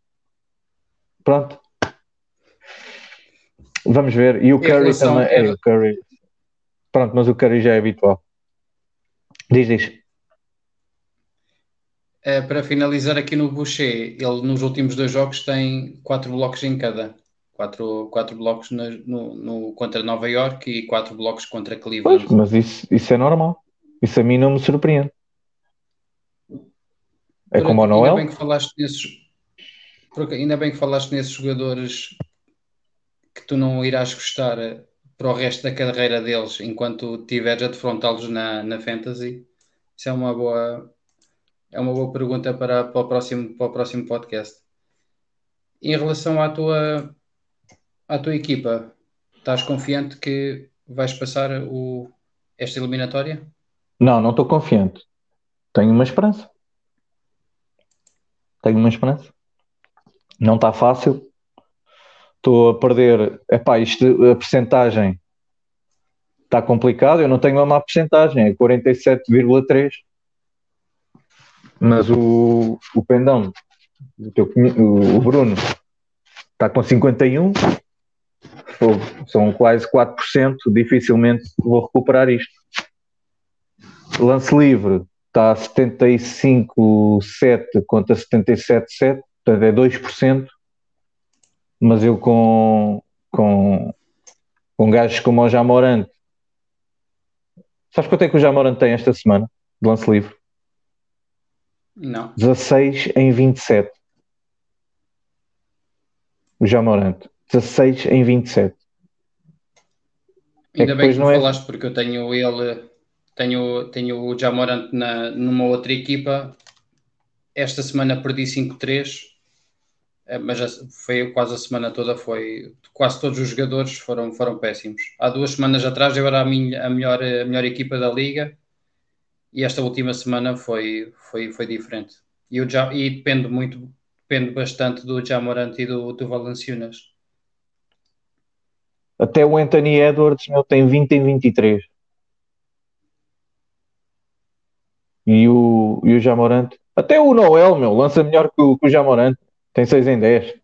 Pronto. Vamos ver. E o Curry também. É, o Curry. Pronto, mas o Curry já é habitual. Diz, diz. É, para finalizar aqui no Boucher, ele nos últimos dois jogos tem quatro blocos em cada. Quatro, quatro blocos no, no, no contra Nova York e quatro blocos contra Cleveland. Pois, mas isso, isso é normal. Isso a mim não me surpreende. É como o Noel. Ainda bem que falaste nesses, ainda bem que falaste nesses jogadores que tu não irás gostar eh, para o resto da carreira deles enquanto estiveres a defrontá-los na, na Fantasy? Isso é uma boa, é uma boa pergunta para, para, o próximo, para o próximo podcast. Em relação à tua, à tua equipa, estás confiante que vais passar o, esta eliminatória? Não, não estou confiante. Tenho uma esperança. Tenho uma esperança. Não está fácil, estou a perder. Epá, isto, a percentagem está complicado. Eu não tenho uma má percentagem, é 47,3. Mas o, o Pendão, o, teu, o Bruno, está com 51, são quase 4%, dificilmente vou recuperar isto. Lance livre está a 75,7 contra 77,7, portanto é 2%, mas eu com, com, com gajos como o Jamorante, sabes quanto é que o Jamorante tem esta semana de lance livre? Não. 16 em 27. O Jamorante. 16 em 27. É Ainda é bem que não é... falaste, porque eu tenho ele, tenho, tenho o Jamorant na, numa outra equipa. Esta semana perdi 5-3, eh, mas já foi quase a semana toda. Foi quase todos os jogadores foram, foram péssimos. Há duas semanas atrás eu era a, minha, a, melhor, a melhor equipa da liga e esta última semana foi, foi, foi diferente. E, já, e depende muito, depende bastante do Jamorant e do, do Valenciunas. Até o Anthony Edwards meu, tem 20 em 23. E o, e o Jamorante. Até o Noel, meu, lança melhor que o, que o Jamorante. Tem 6 em 10.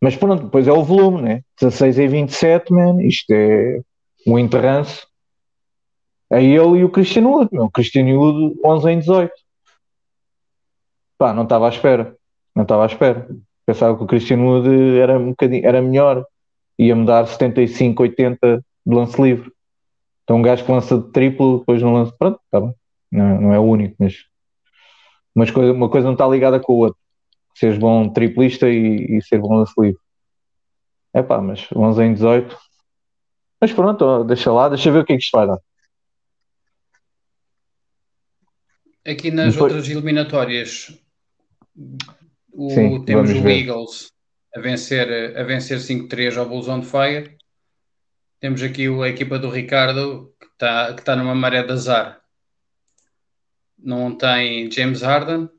Mas pronto, depois é o volume, né? 16 em 27, man. Isto é um enterranço. É ele e o Cristiano Wood, meu. Cristiano Wood 11 em 18. Pá, não estava à espera. Não estava à espera. Pensava que o Cristiano Wood era, um bocadinho, era melhor ia-me dar 75, 80 de lance livre. Então um gajo que lança de triplo, depois não lança. Pronto, tá bem. Não, não é o único, mas, mas coisa, uma coisa não está ligada com a outra. Seres bom triplista e, e ser bom lance livre. É pá, mas 11 em 18. Mas pronto, ó, deixa lá, deixa ver o que é que isto vai dar. Aqui nas Depois... outras eliminatórias, o, Sim, temos o ver. Eagles a vencer, a vencer 5-3 ao Bulls on Fire. Temos aqui a equipa do Ricardo que está que tá numa maré de azar. Não tem James Harden.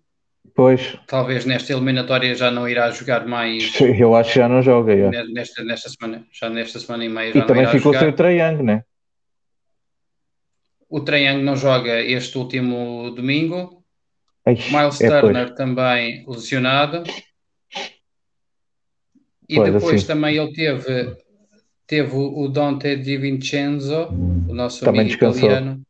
Pois. Talvez nesta eliminatória já não irá jogar mais. Eu acho que já não joga. Já. Nesta, nesta semana, já nesta semana e meia. E também ficou sem o Trae Young, né? O Trae Young não joga este último domingo. Eish, Miles é, Turner pois. também lesionado. E pois, depois assim. também ele teve, teve o Dante Di Vincenzo, o nosso também amigo descansou. italiano.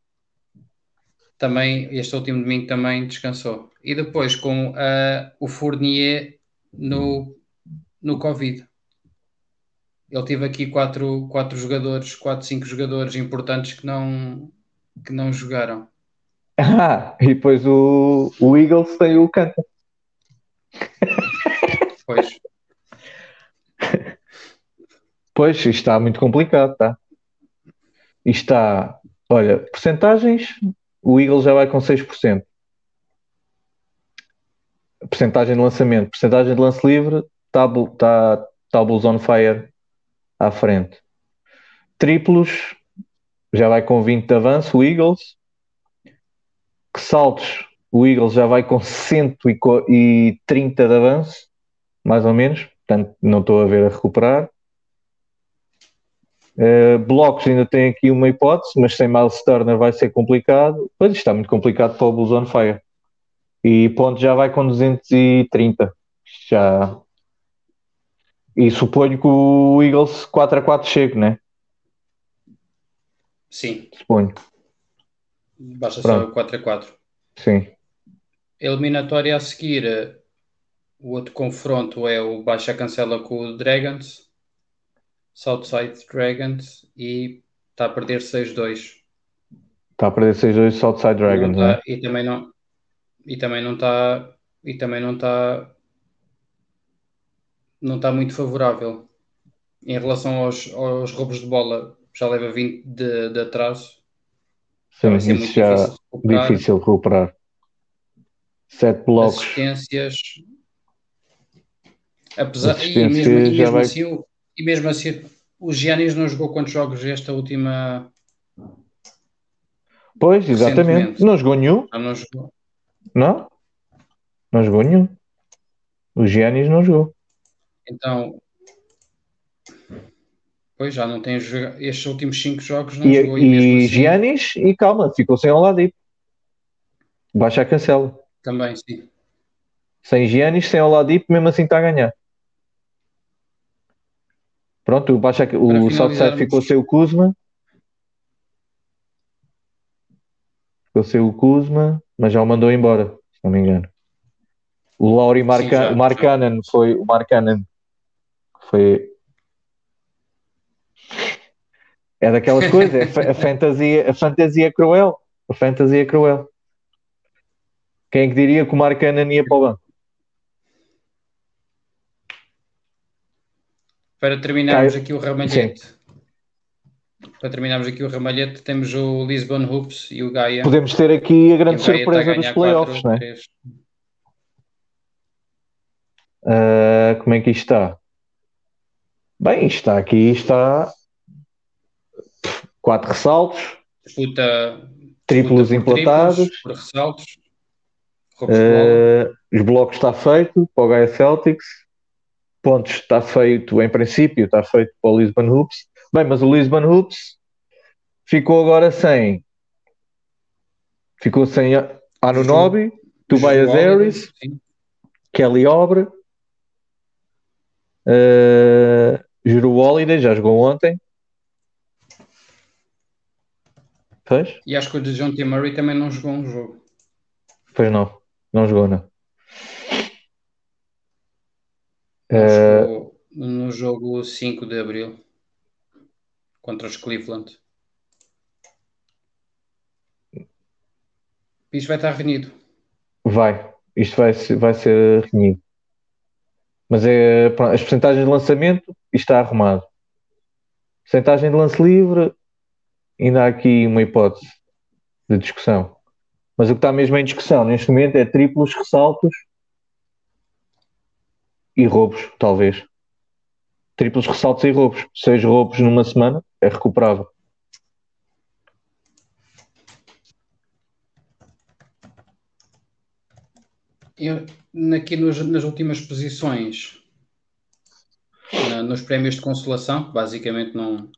Também, este último domingo também descansou. E depois com uh, o Fournier no, no Covid. Ele teve aqui quatro, quatro jogadores, quatro, cinco jogadores importantes que não, que não jogaram. Ah, e depois o, o Eagles tem o Canta. Pois. Pois, isto está muito complicado, tá? Isto está, olha, porcentagens, o Eagle já vai com 6%. Porcentagem de lançamento, porcentagem de lance livre, está tá, tá o Bulls on Fire à frente. Triplos, já vai com 20 de avanço, o Eagles. Que saltos, o Eagles já vai com 130 de avanço, mais ou menos. Portanto, não estou a ver a recuperar. Uh, blocos ainda tem aqui uma hipótese, mas sem Miles Turner vai ser complicado. Pois está muito complicado para o Bulls on Fire. E ponto já vai com 230. Já. E suponho que o Eagles 4 a 4 chegue, né? Sim. Suponho. Basta Pronto. só 4 a 4. Sim. Eliminatória a seguir, o outro confronto é o Baixa Cancela com o Dragons. Southside Dragons e está a perder 6-2. Está a perder 6-2 Southside Dragons, tá, né? E também não e também não está e também não está não está muito favorável em relação aos, aos roubos de bola já leva 20 de, de atraso Sim, isso muito já difícil, recuperar. difícil recuperar sete blocos assistências apesar assistências e mesmo, e mesmo vai... assim e mesmo assim, o Giannis não jogou quantos jogos esta última. Pois, exatamente. Não jogou nenhum. Ah, não jogou. Não? Não jogou nenhum. O Giannis não jogou. Então. Pois já não tem estes últimos 5 jogos não e, jogou. E, e assim... Giannis, e calma, ficou sem Oladipo. Baixa a cancela. Também, sim. Sem Giannis, sem Oladipo, mesmo assim está a ganhar. Pronto, o, Baixa, o Southside ficou sem o Kuzma. Ficou sem o Kuzma, mas já o mandou embora, se não me engano. O Lauri Marca, Sim, foi o Markkanen foi é daquelas coisas, é a fantasia, a fantasia é cruel, a fantasia é cruel. Quem é que diria que o Markkanen ia para o banco? Para terminarmos aqui o ramalhete. Sim. Para terminarmos aqui o ramalhete, temos o Lisbon Hoops e o Gaia. Podemos ter aqui a grande surpresa dos playoffs, não é? Uh, como é que isto está? Bem, está aqui, está quatro ressaltos, disputa, triplos disputa emplatados, triplos, por ressaltos, uh, os blocos está feito para o Gaia Celtics, pontos está feito, em princípio, está feito para o Lisbon Hoops. Bem, mas o Lisbon Hoops ficou agora sem. Ficou sem Anunobi, Tobias Harris, Kelly Obre, uh, Holiday, já jogou ontem. Pois? E acho que o de John T. Murray também não jogou um jogo. Pois não, não jogou, não. Uh, no jogo 5 de Abril contra os Cleveland. Isto vai estar renhido. Vai, isto vai, vai ser renhido. Mas é, pronto, as porcentagens de lançamento está arrumado. Porcentagem de lance livre, ainda há aqui uma hipótese de discussão. Mas o que está mesmo em discussão neste momento é triplos ressaltos e roubos, talvez. Triplos ressaltos e roubos. Seis roubos numa semana é recuperável. Eu, aqui nos, nas últimas posições, na, nos prémios de consolação, basicamente não,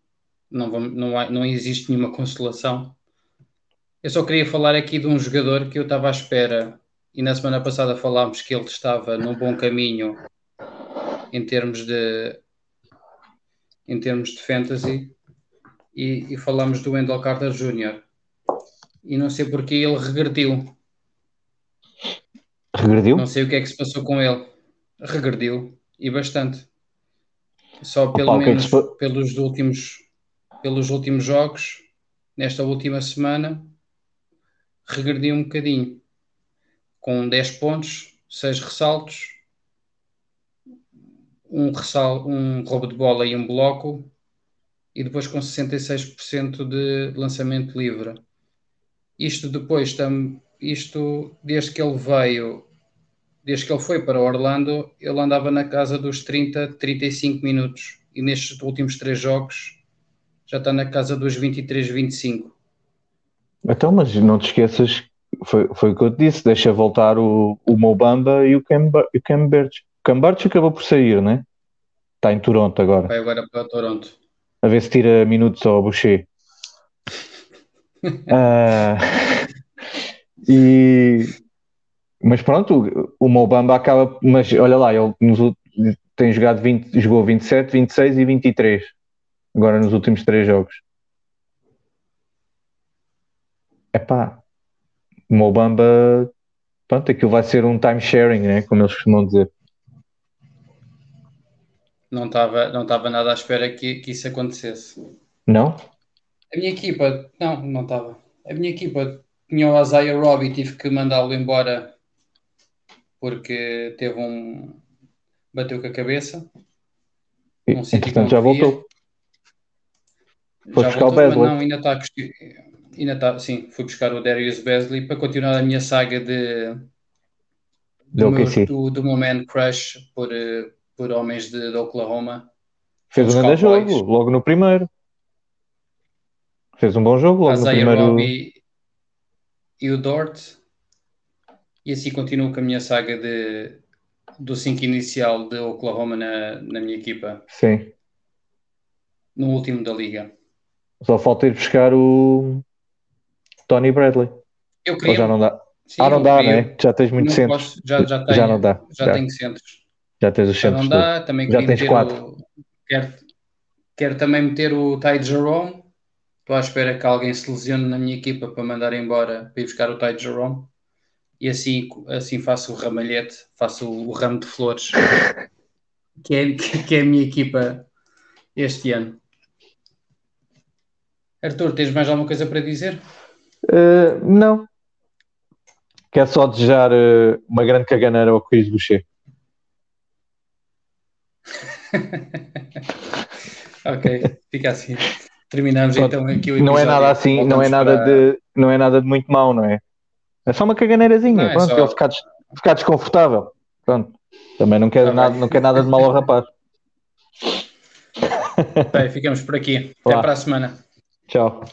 não, vamos, não, há, não existe nenhuma consolação. Eu só queria falar aqui de um jogador que eu estava à espera, e na semana passada falámos que ele estava num bom caminho em termos de em termos de fantasy e, e falamos do Wendell Carter Jr. E não sei porque ele regrediu. Regrediu? Não sei o que é que se passou com ele. Regrediu e bastante. Só pelo Opa, menos é que pelos últimos pelos últimos jogos, nesta última semana, regrediu um bocadinho. Com 10 pontos, 6 ressaltos, um, ressal, um roubo de bola e um bloco, e depois com 66% de lançamento livre. Isto depois, isto desde que ele veio, desde que ele foi para Orlando, ele andava na casa dos 30, 35 minutos, e nestes últimos três jogos já está na casa dos 23, 25. Então, mas não te esqueças, foi, foi o que eu te disse, deixa voltar o, o Mobamba e o Cam, o Cam Birch. Cambart acabou por sair, né? Está em Toronto agora. Vai agora para Toronto. A ver se tira minutos ao Boucher. uh, e, mas pronto, o Mobamba acaba. Mas olha lá, ele nos, tem jogado 20, jogou 27, 26 e 23 agora nos últimos três jogos. Epá, o Mobamba, pronto, aquilo vai ser um time sharing, né? Como eles costumam dizer. Não estava não tava nada à espera que, que isso acontecesse. Não? A minha equipa, não, não estava. A minha equipa tinha o Isaiah Robbie, tive que mandá-lo embora porque teve um. bateu com a cabeça. E, entretanto, já voltou. Foi já buscar voltou, o Besley. Não, ainda está. Ainda está, sim, fui buscar o Darius Besley para continuar a minha saga de. Do, meu, do, do meu man crush por, eh, por homens de, de Oklahoma. Fez um grande jogo, logo no primeiro. Fez um bom jogo logo no primeiro. Robbie e o Dort. E assim continuo com a minha saga de, do 5 inicial de Oklahoma na, na minha equipa. Sim. No último da liga. Só falta ir buscar o Tony Bradley. Eu queria. Ou já não dá. Sim, ah, não dá, né? Já tens muito centro. já, já, tenho, já não dá. Já, já. tenho centros. Já tens os centros. Dá, também já tens quatro. O... Quero... Quero também meter o Ty Jerome. Estou à espera que alguém se lesione na minha equipa para mandar embora para ir buscar o Ty Jerome. E assim, assim faço o ramalhete, faço o, o ramo de flores, que é, que é a minha equipa este ano. Arthur, tens mais alguma coisa para dizer? Uh, não. Quero só desejar uh, uma grande caganeira ao Chris Boucher. ok, fica assim. Terminamos Pronto, então aqui o episódio. Não é nada assim, não é nada, para... de, não é nada de muito mau, não é? É só uma caganeirazinha, não, é pronto, só... ele ficar, des... ficar desconfortável. Pronto. Também não quer, tá nada, não quer nada de mal ao rapaz. Bem, ficamos por aqui. Até Olá. para a semana. Ciao.